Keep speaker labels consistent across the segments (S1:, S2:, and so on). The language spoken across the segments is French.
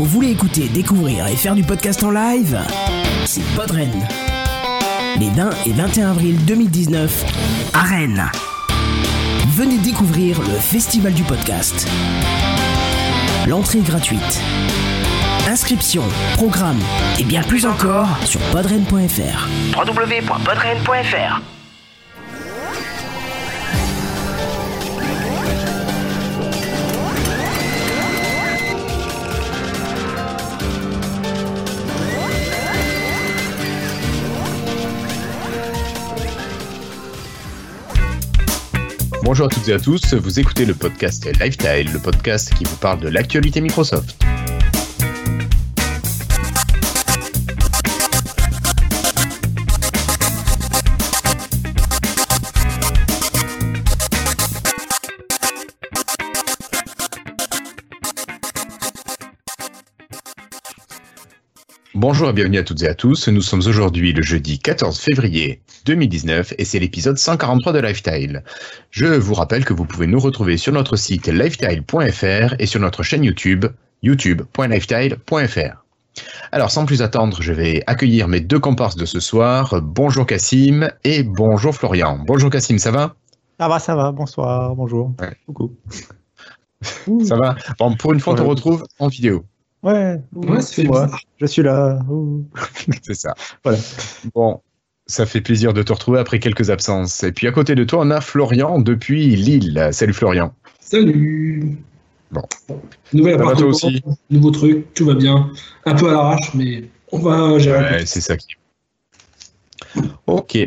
S1: Vous voulez écouter, découvrir et faire du podcast en live C'est Podren. Les 20 et 21 avril 2019 à Rennes. Venez découvrir le Festival du podcast. L'entrée est gratuite. Inscription, programme et bien plus encore sur podren.fr. www.podren.fr
S2: Bonjour à toutes et à tous, vous écoutez le podcast Lifestyle, le podcast qui vous parle de l'actualité Microsoft. Bonjour et bienvenue à toutes et à tous. Nous sommes aujourd'hui le jeudi 14 février 2019 et c'est l'épisode 143 de Lifestyle. Je vous rappelle que vous pouvez nous retrouver sur notre site lifestyle.fr et sur notre chaîne YouTube youtube.lifestyle.fr. Alors sans plus attendre, je vais accueillir mes deux comparses de ce soir. Bonjour Cassim et bonjour Florian. Bonjour Cassim, ça va?
S3: Ça va, ça va. Bonsoir, bonjour.
S2: Ouais. Coucou. ça va? Bon, pour une fois, on te retrouve en vidéo.
S3: Ouais,
S4: fait
S3: moi.
S4: bizarre.
S3: Je suis là.
S2: C'est ça.
S3: Voilà.
S2: Bon, ça fait plaisir de te retrouver après quelques absences. Et puis à côté de toi, on a Florian depuis Lille. Salut Florian.
S4: Salut.
S2: Bon.
S4: Nouvel
S2: Ça va,
S4: appartement,
S2: toi aussi
S4: nouveau truc, tout va bien. Un peu à l'arrache, mais on va gérer.
S2: Ouais, c'est ça qui. Ok.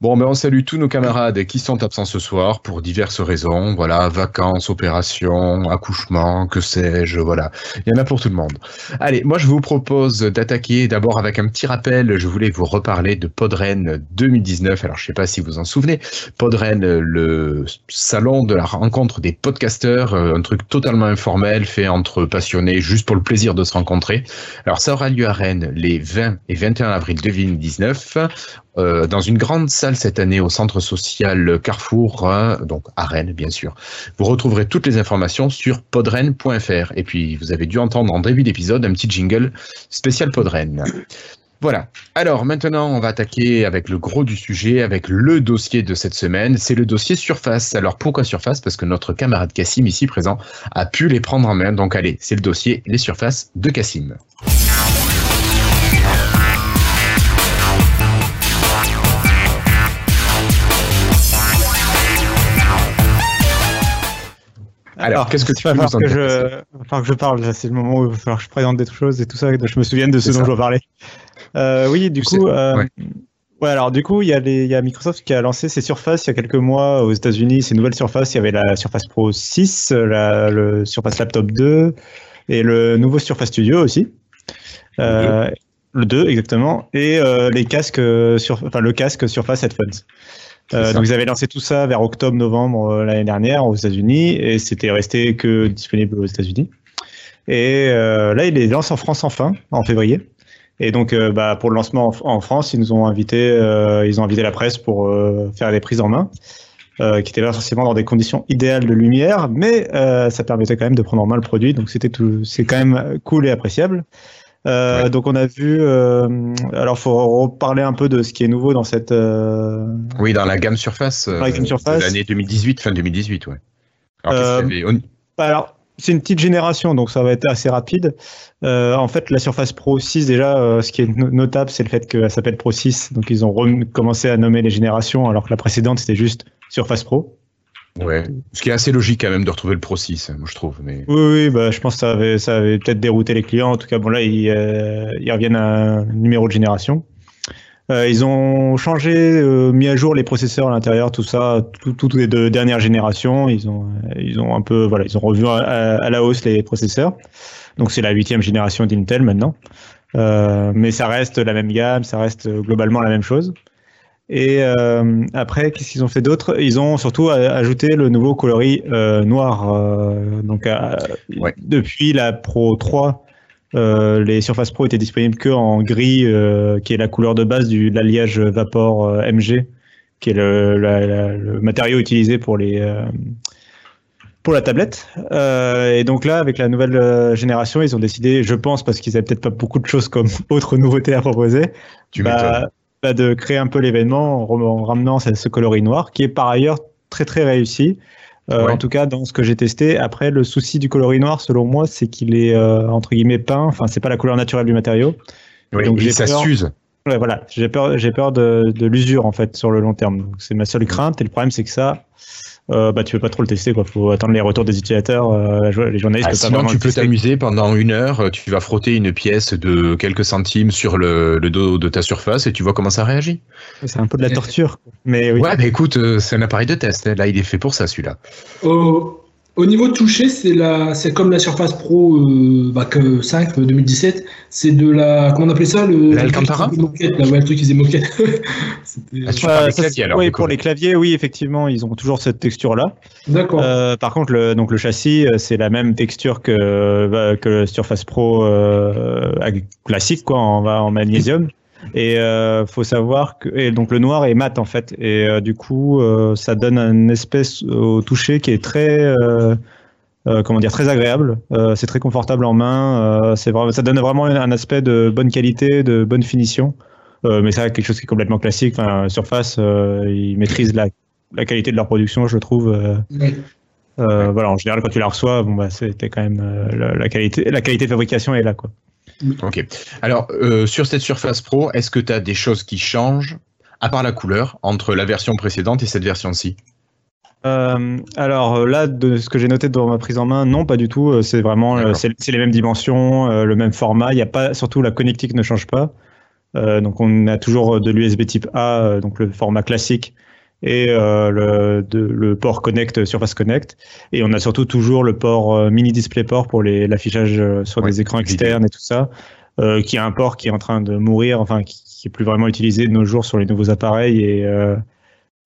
S2: Bon, ben on salue tous nos camarades qui sont absents ce soir pour diverses raisons. Voilà, vacances, opérations, accouchements, que sais-je, voilà. Il y en a pour tout le monde. Allez, moi je vous propose d'attaquer d'abord avec un petit rappel. Je voulais vous reparler de Podren 2019. Alors je sais pas si vous en souvenez. Podren, le salon de la rencontre des podcasteurs, euh, un truc totalement informel fait entre passionnés juste pour le plaisir de se rencontrer. Alors ça aura lieu à Rennes les 20 et 21 avril 2019 euh, dans une grande salle cette année au centre social Carrefour, hein, donc à Rennes bien sûr. Vous retrouverez toutes les informations sur podren.fr. Et puis vous avez dû entendre en début d'épisode un petit jingle spécial Podren. Voilà. Alors maintenant, on va attaquer avec le gros du sujet, avec le dossier de cette semaine. C'est le dossier Surface. Alors pourquoi Surface? Parce que notre camarade Cassim ici présent a pu les prendre en main. Donc allez, c'est le dossier Les Surfaces de Cassim. Alors, qu'est-ce que tu
S3: il va
S2: peux nous
S3: falloir
S2: en
S3: que je... falloir que je parle. C'est le moment où il va falloir que je présente des choses et tout ça, et que je me souvienne de ce dont
S2: ça.
S3: je dois parler. Euh, oui, du coup, euh,
S2: ouais.
S3: ouais, alors du coup, il y, a les- il y a Microsoft qui a lancé ses Surface il y a quelques mois aux États-Unis. Ces nouvelles Surface, il y avait la Surface Pro 6, la, le Surface Laptop 2 et le nouveau Surface Studio aussi. Euh, le 2, exactement. Et euh, les casques sur, enfin, le casque Surface Headphones. Euh, donc ils avaient lancé tout ça vers octobre-novembre euh, l'année dernière aux États-Unis et c'était resté que disponible aux États-Unis. Et euh, là, ils les lancent en France enfin, en février. Et donc, euh, bah, pour le lancement en, en France, ils nous ont invité, euh, ils ont invité la presse pour euh, faire des prises en main, euh, qui n'étaient pas forcément dans des conditions idéales de lumière, mais euh, ça permettait quand même de prendre en main le produit. Donc, c'était tout, c'est quand même cool et appréciable. Euh,
S2: Ouais.
S3: Donc, on a vu. Euh, alors, faut reparler un peu de ce qui est nouveau dans cette. euh,
S2: Oui, dans la gamme Surface, euh,
S3: la gamme Surface.
S2: l'année 2018, fin 2018, ouais. Alors,
S3: Euh,
S2: avait
S3: Bah Alors, c'est une petite génération, donc ça va être assez rapide. Euh, en fait, la Surface Pro 6, déjà, euh, ce qui est no- notable, c'est le fait qu'elle s'appelle Pro 6. Donc, ils ont commencé à nommer les générations, alors que la précédente, c'était juste Surface Pro.
S2: Ouais. Ce qui est assez logique quand même de retrouver le Pro 6, moi je trouve. Mais...
S3: Oui, oui, bah, je pense que ça avait, ça avait peut-être dérouté les clients. En tout cas, bon, là, ils, euh, ils reviennent à un numéro de génération. Euh, ils ont changé, euh, mis à jour les processeurs à l'intérieur, tout ça, tout- toutes les deux dernières générations. Ils ont, euh, ils ont un peu, voilà, ils ont revu à, à la hausse les processeurs. Donc c'est la huitième génération d'Intel maintenant. Euh, mais ça reste la même gamme, ça reste euh, globalement la même chose. Et euh, après, qu'est-ce qu'ils ont fait d'autre? Ils ont surtout a- ajouté le nouveau coloris euh, noir. euh, donc euh,
S2: Ouais.
S3: depuis la Pro 3, euh, les Surface Pro étaient disponibles que en gris, euh, qui est la couleur de base du de l'alliage Vapor euh, MG, qui est le, la- la- le matériau utilisé pour les euh, pour la tablette. Euh, et donc là, avec la nouvelle euh, génération, ils ont décidé, je pense, parce qu'ils avaient peut-être pas beaucoup de choses comme autres nouveautés à proposer,
S2: Tu
S3: bah. Bah, de créer un peu l'événement en, ramenant ce, ce coloris noir, qui est par ailleurs très très réussi. Euh,
S2: Ouais.
S3: En tout cas, dans ce que j'ai testé. Après, le souci du coloris noir, selon moi, c'est qu'il est euh, entre guillemets peint. Enfin, c'est pas la couleur naturelle du matériau.
S2: Oui,
S3: donc
S2: et ça
S3: peur-
S2: s'use.
S3: Ouais, voilà, j'ai peur, j'ai peur de, de l'usure en fait sur le long terme. C'est ma seule crainte. Et le problème, c'est que ça, euh, bah, tu peux pas trop le tester. Quoi. Faut attendre les retours des utilisateurs. euh, les journalistes
S2: Ah,
S3: peuvent pas
S2: sinon, tu
S3: le
S2: peux t'amuser pendant une heure. euh, Tu vas frotter une pièce de quelques centimes sur le, le dos de ta surface et tu vois comment ça réagit.
S3: C'est un peu de la torture. Mais oui.
S2: Ouais, mais écoute, euh, c'est un appareil de test. hein. Là, il est fait pour ça, celui-là.
S4: Au, au niveau touché, c'est la, c'est comme la Surface Pro euh, bah, que 5 euh, 2017. C'est de la, comment on appelait ça le
S2: L'Alcantara
S4: moquette, là, ouais, le truc qui faisait moquette. C'était-
S2: Ah,
S3: Euh,
S2: claviers,
S3: c'est-
S2: alors,
S3: oui, pour les claviers, oui, effectivement, ils ont toujours cette texture-là.
S4: D'accord.
S3: Euh, par contre, le, donc le châssis, euh, c'est la même texture que, euh, que le Surface Pro euh, classique, quoi, en, en magnésium. Et euh, faut savoir que et donc le noir est mat en fait, et euh, du coup, euh, ça donne une espèce au toucher qui est très euh, euh, comment dire très agréable. Euh, c'est très confortable en main. euh, c'est vraiment, ça donne vraiment un, aspect de bonne qualité, de bonne finition. Euh, mais ça, quelque chose qui est complètement classique. Enfin, Surface, euh, ils maîtrisent la, la qualité de leur production, je trouve. euh, euh, voilà, en général, quand tu la reçois, bon, bah, c'était quand même euh, la, la qualité, la qualité de fabrication est là, quoi.
S2: Ok. Alors, euh, sur cette Surface Pro, est-ce que tu as des choses qui changent, à part la couleur, entre la version précédente et cette version-ci?
S3: Euh, alors euh, là, de ce que j'ai noté dans ma prise en main, non, pas du tout. C'est vraiment, c'est c'est les mêmes dimensions, le même format. Il y a pas, surtout la connectique ne change pas. Euh, donc on a toujours de l'USB type A, donc le format classique, et euh, le, de- le port Connect, euh, Surface Connect. Et on a surtout toujours le port euh, mini DisplayPort pour l'affichage sur
S2: Ouais,
S3: des écrans externes et tout ça, euh, qui est un port qui est en train de mourir, enfin qui, qui est plus vraiment utilisé de nos jours sur les nouveaux appareils et euh,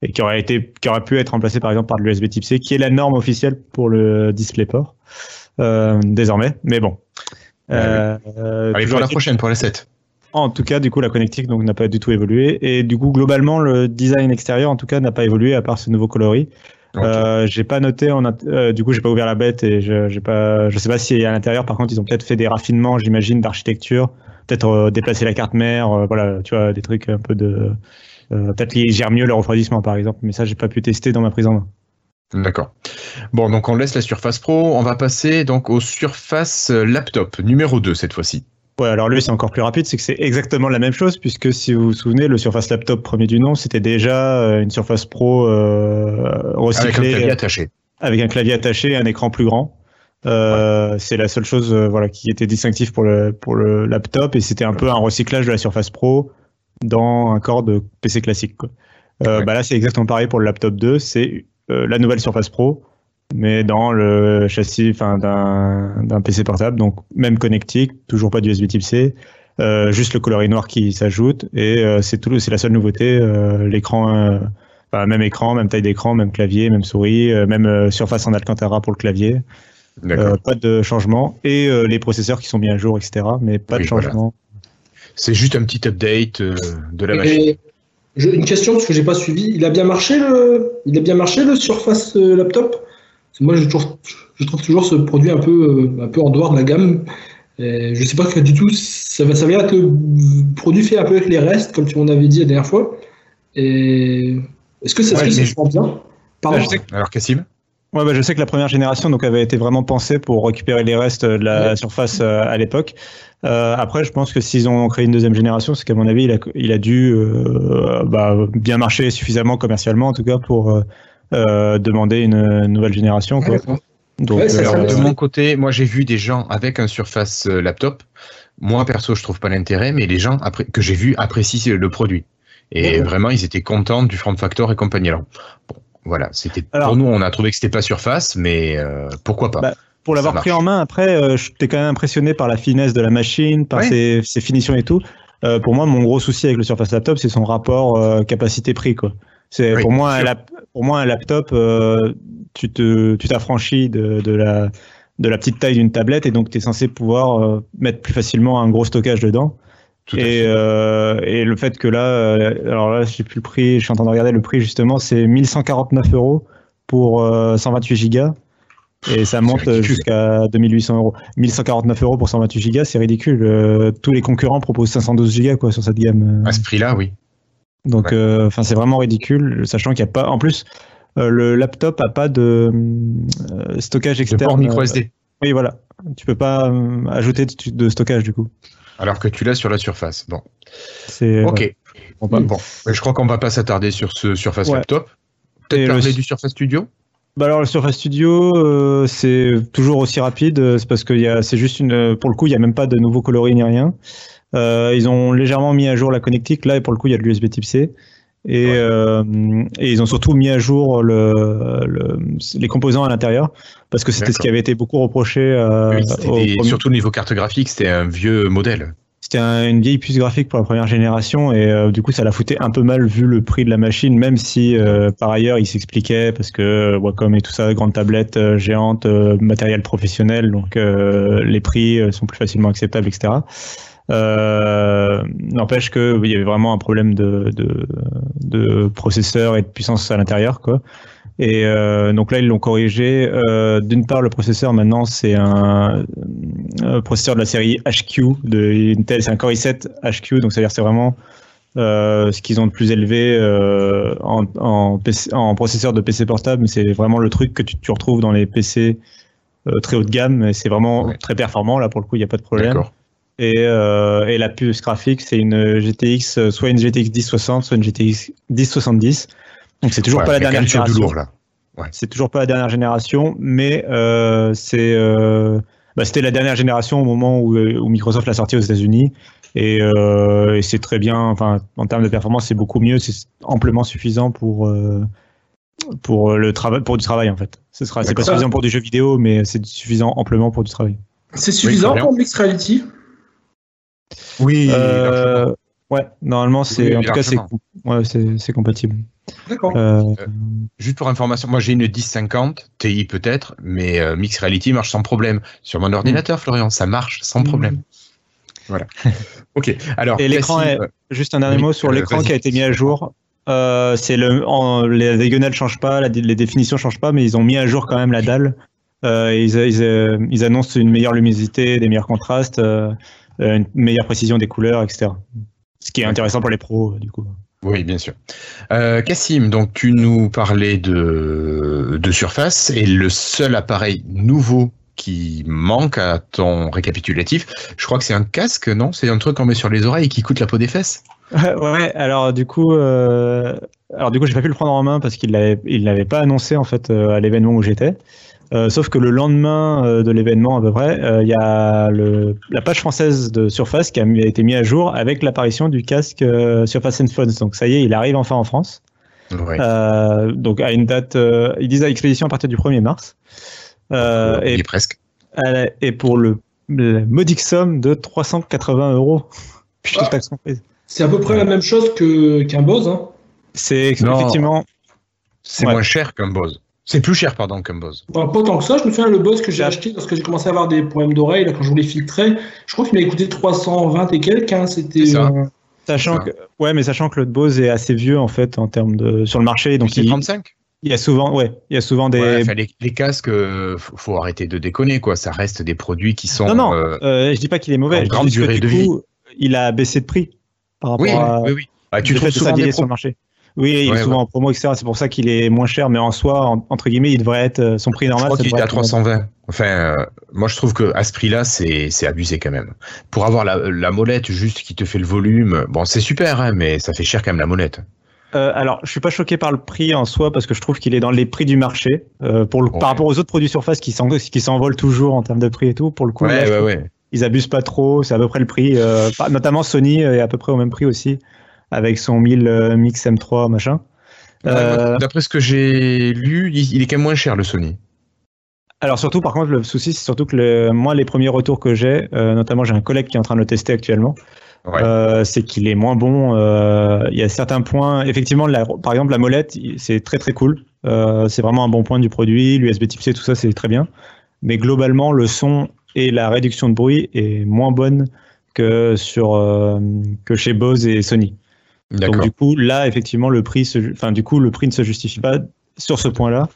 S3: et qui aurait été qui aurait pu être remplacé par exemple par de l'USB Type C qui est la norme officielle pour le DisplayPort euh, désormais mais bon Euh, euh,
S2: Allez, pour la prochaine, pour la 7.
S3: En tout cas du coup la connectique donc n'a pas du tout évolué et du coup globalement le design extérieur en tout cas n'a pas évolué à part ce nouveau coloris euh, j'ai pas noté en int- euh, du coup j'ai pas ouvert la bête et je j'ai pas je sais pas si à l'intérieur par contre ils ont peut-être fait des raffinements j'imagine d'architecture peut-être euh, déplacer la carte mère euh, voilà tu vois des trucs un peu de euh, peut-être qu'ils gèrent mieux le refroidissement par exemple mais ça j'ai pas pu tester dans ma prise en main
S2: D'accord. Bon, donc on laisse la Surface Pro. On va passer donc au Surface Laptop, numéro 2 cette fois-ci.
S3: Ouais, alors lui, c'est encore plus rapide, c'est que c'est exactement la même chose, puisque si vous vous souvenez, le Surface Laptop premier du nom, c'était déjà euh, une Surface Pro euh,
S2: Avec un
S3: recyclée
S2: clavier attaché.
S3: avec un clavier attaché et un écran plus grand. Euh, C'est la seule chose euh, voilà, qui était distinctive pour le, pour le laptop, et c'était un peu un recyclage de la Surface Pro dans un corps de PC classique. Quoi. Euh, bah là, c'est exactement pareil pour le laptop 2, c'est euh, la nouvelle Surface Pro, mais dans le châssis enfin, d'un d'un PC portable, donc même connectique, toujours pas d'USB Type C, euh, juste le coloris noir qui s'ajoute, et euh, c'est tout, c'est la seule nouveauté, euh, l'écran, euh, enfin, même écran, même taille d'écran, même clavier, même souris, euh, même euh, surface en Alcantara pour le clavier, euh, pas de changement, et euh, les processeurs qui sont mis à jour, etc., mais pas
S2: Oui,
S3: de
S2: voilà.
S3: changement.
S2: C'est juste un petit update euh, de la machine.
S4: Je- une question parce que j'ai pas suivi. Il a bien marché le, il a bien marché le Surface euh, Laptop? Que Moi, je trouve, je trouve toujours ce produit un peu, euh, un peu en dehors de la gamme. Et je sais pas que du tout, ça va, ça vient être le produit fait un peu avec les restes, comme tu m'en avais dit la dernière fois. Et est-ce que ça,
S2: Ouais,
S4: que
S2: mais-
S4: se rend bien? Pardon.
S3: Ah, je sais que-
S2: Alors, Cassim
S3: Ouais, bah, je sais que la première génération donc avait été vraiment pensée pour récupérer les restes de la
S4: Ouais.
S3: surface euh, à l'époque. Euh, après, je pense que s'ils ont créé une deuxième génération, c'est qu'à mon avis, il a, il a dû euh, bah, bien marcher suffisamment commercialement, en tout cas, pour euh, euh, demander une nouvelle génération. Quoi.
S4: D'accord.
S3: Donc,
S4: Ouais, ça,
S3: euh,
S2: Alors, de mon côté, moi j'ai vu des gens avec un Surface euh, Laptop. Moi perso, je trouve pas l'intérêt, mais les gens après, que j'ai vus apprécient le produit. Et vraiment, ils étaient contents du form factor et compagnie. Alors, bon, voilà, c'était pour nous, on a trouvé que c'était pas Surface, mais euh, pourquoi pas
S3: Bah, pour l'avoir pris en main, après, euh, j'étais quand même impressionné par la finesse de la machine, par
S2: Ouais.
S3: ses, ses finitions et tout. Euh, pour moi, mon gros souci avec le Surface Laptop, c'est son rapport euh, qualité-prix. quoi. C'est
S2: Oui,
S3: pour moi un
S2: sûr.
S3: Pour moi un laptop, euh, tu te tu t'affranchis de, de la de la petite taille d'une tablette et donc tu es censé pouvoir euh, mettre plus facilement un gros stockage dedans.
S2: Tout
S3: Et, euh, et le fait que là, euh, alors là, je sais plus le prix, je suis en train de regarder le prix justement, c'est 1149 euros pour euh, 128 gigas. Et ça monte jusqu'à 2800 euros. 1149 euros pour 128 Go, c'est ridicule. Euh, tous les concurrents proposent 512 Go quoi, sur cette gamme.
S2: À ce prix-là, oui.
S3: Donc, euh, enfin, c'est vraiment ridicule, sachant qu'il n'y a pas. En plus, euh, le laptop a pas de stockage externe.
S2: micro SD.
S3: oui, voilà. Tu peux pas ajouter de stockage du coup.
S2: Alors que tu l'as sur la Surface. Bon.
S3: C'est.
S2: Ok. Bon, bon. je crois qu'on va pas s'attarder sur ce Surface laptop. Peut-être parler du Surface Studio?
S3: Bah alors le Surface Studio, euh, c'est toujours aussi rapide. Euh, c'est parce que c'est juste une, pour le coup, il n'y a même pas de nouveau coloris ni rien. Euh, ils ont légèrement mis à jour la connectique là et pour le coup, il y a de l'USB Type C. Et, et, ils ont surtout mis à jour le, les composants à l'intérieur parce que c'était ce qui avait été beaucoup reproché.
S2: oui, surtout au niveau carte graphique, c'était un vieux modèle
S3: c'était une vieille puce graphique pour la première génération et euh, du coup ça la foutait un peu mal vu le prix de la machine, même si euh, par ailleurs il s'expliquait parce que euh, Wacom et tout ça, grande tablette géante, matériel professionnel, donc les prix sont plus facilement acceptables, etc. N'empêche qu'il y avait vraiment un problème de, de, de, processeur et de puissance à l'intérieur, quoi. Et euh, donc là, ils l'ont corrigé. Euh, d'une part, le processeur maintenant, c'est un, processeur de la série HQ de Intel. C'est un Core i7 HQ, donc c'est-à-dire c'est vraiment euh, ce qu'ils ont de plus élevé en, en, processeur de PC portable, mais c'est vraiment le truc que tu, retrouves dans les PC très haut de gamme. C'est vraiment très performant. Là, pour le coup, il n'y a pas de problème. Et, et, la puce graphique, c'est une GTX, soit une GTX 1060, soit une GTX 1070. Donc c'est toujours pas la dernière génération. C'est toujours pas la dernière génération, mais euh, c'est euh, bah, c'était la dernière génération au moment où, où Microsoft l'a sorti aux États-Unis. Et, euh, et c'est très bien. Enfin, en termes de performance, c'est beaucoup mieux. C'est amplement suffisant pour euh, pour le travail, pour du travail en fait. Ce sera, c'est pas suffisant pour du jeu vidéo, mais c'est suffisant amplement pour du travail.
S4: C'est suffisant pour Mixed Reality?
S2: Oui.
S3: Euh, ouais, normalement c'est, en tout cas c'est, ouais, c'est compatible.
S4: D'accord. Euh, euh,
S2: juste pour information, moi j'ai une 1050 Ti peut-être, mais euh, Mix Reality marche sans problème sur mon ordinateur, Florian, ça marche sans mm. problème. Voilà. ok. Alors.
S3: Et l'écran, est... juste un dernier mot sur l'écran qui a été mis à jour. c'est le, les diagonales changent pas, les définitions changent pas, mais ils ont mis à jour quand même la dalle. Ils, ils, ils, annoncent une meilleure luminosité, des meilleurs contrastes, une meilleure précision des couleurs, etc. Ce qui est intéressant pour les pros, du coup.
S2: Oui, bien sûr. Euh, Cassim, donc tu nous parlais de, de Surface et le seul appareil nouveau qui manque à ton récapitulatif, je crois que c'est un casque, non? C'est un truc qu'on met sur les oreilles et qui coûte la peau des fesses
S3: Ouais, alors du coup, euh, alors du coup, j'ai pas pu le prendre en main parce qu'il l'avait, il l'avait pas annoncé en fait euh, à l'événement où j'étais. Euh, sauf que le lendemain euh, de l'événement à peu près, euh, il y a le, la page française de Surface qui a, été mise à jour avec l'apparition du casque Surface Smartphones. Donc ça y est, il arrive enfin en France. donc à une date, ils disent à l'expédition à partir du 1er mars.
S2: et presque.
S3: et pour le, modique somme de 380 euros.
S4: Ah. C'est à peu près la même chose que qu'un Bose. Hein.
S3: C'est effectivement.
S2: C'est moins cher qu'un Bose. C'est plus cher, pardon, qu'un Bose.
S4: pas tant que ça. Je me souviens, le Bose que j'ai acheté lorsque j'ai commencé à avoir des problèmes d'oreille, quand je voulais filtrer, je crois qu'il m'a coûté 320 et quelques. Hein, c'était.
S3: Sachant que, ouais, mais sachant que le Bose est assez vieux en fait en termes de sur le marché, donc
S2: il, 35.
S3: Il y a souvent, ouais, il y a souvent des.
S2: les, casques, euh, faut, arrêter de déconner, quoi. Ça reste des produits qui sont.
S3: Non, non. Euh, euh je dis pas qu'il est mauvais.
S2: grande durée de vie.
S3: Il a baissé de prix par rapport
S2: oui,
S3: à.
S2: Oui, oui. Bah, tu trouves souvent des
S3: sur le marché. Oui, il est souvent en promo, etc. C'est pour ça qu'il est moins cher, mais en soi, entre guillemets, il devrait être euh, son prix normal.
S2: Je crois qu'il est à 320. Enfin, euh, moi, je trouve que à ce prix-là, c'est abusé quand même. Pour avoir la, la, molette juste qui te fait le volume, bon, c'est super, hein, mais ça fait cher quand même la molette.
S3: Euh, alors, je suis pas choqué par le prix en soi parce que je trouve qu'il est dans les prix du marché euh, pour le, par rapport aux autres produits Surface qui s'envolent toujours en termes de prix et tout. Pour le coup, ils abusent pas trop. C'est à peu près le prix. Notamment Sony est à peu près au même prix aussi avec son 1000 euh, Mix M3 machin.
S2: Euh, d'après ce que j'ai lu, il est quand même moins cher le Sony.
S3: Alors surtout, par contre, le souci, c'est surtout que le, moi, les premiers retours que j'ai, euh, notamment j'ai un collègue qui est en train de le tester actuellement, c'est qu'il est moins bon. il y a certains points, effectivement, par exemple, la molette, c'est très très cool. c'est vraiment un bon point du produit. L'USB Type C, tout ça, c'est très bien. Mais globalement, le son et la réduction de bruit est moins bonne que sur que chez Bose et Sony. Donc du coup, là, effectivement, le prix, se, enfin du coup, le prix ne se justifie pas sur ce point-là.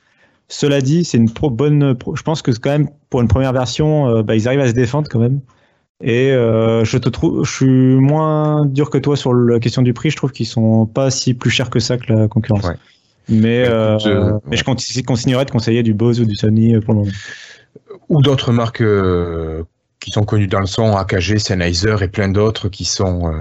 S3: Cela dit, c'est une pro bonne. pro- je pense que quand même pour une première version, euh, bah, ils arrivent à se défendre quand même. Et euh, je te trouve, je suis moins dur que toi sur la question du prix. Je trouve qu'ils sont pas si plus chers que ça que la concurrence.
S2: Ouais.
S3: Mais,
S2: Bah,
S3: euh, mais je continue- continuerai de conseiller du Bose ou du Sony pour le moment.
S2: Ou d'autres marques qui sont connues dans le son, AKG, Sennheiser et plein d'autres qui sont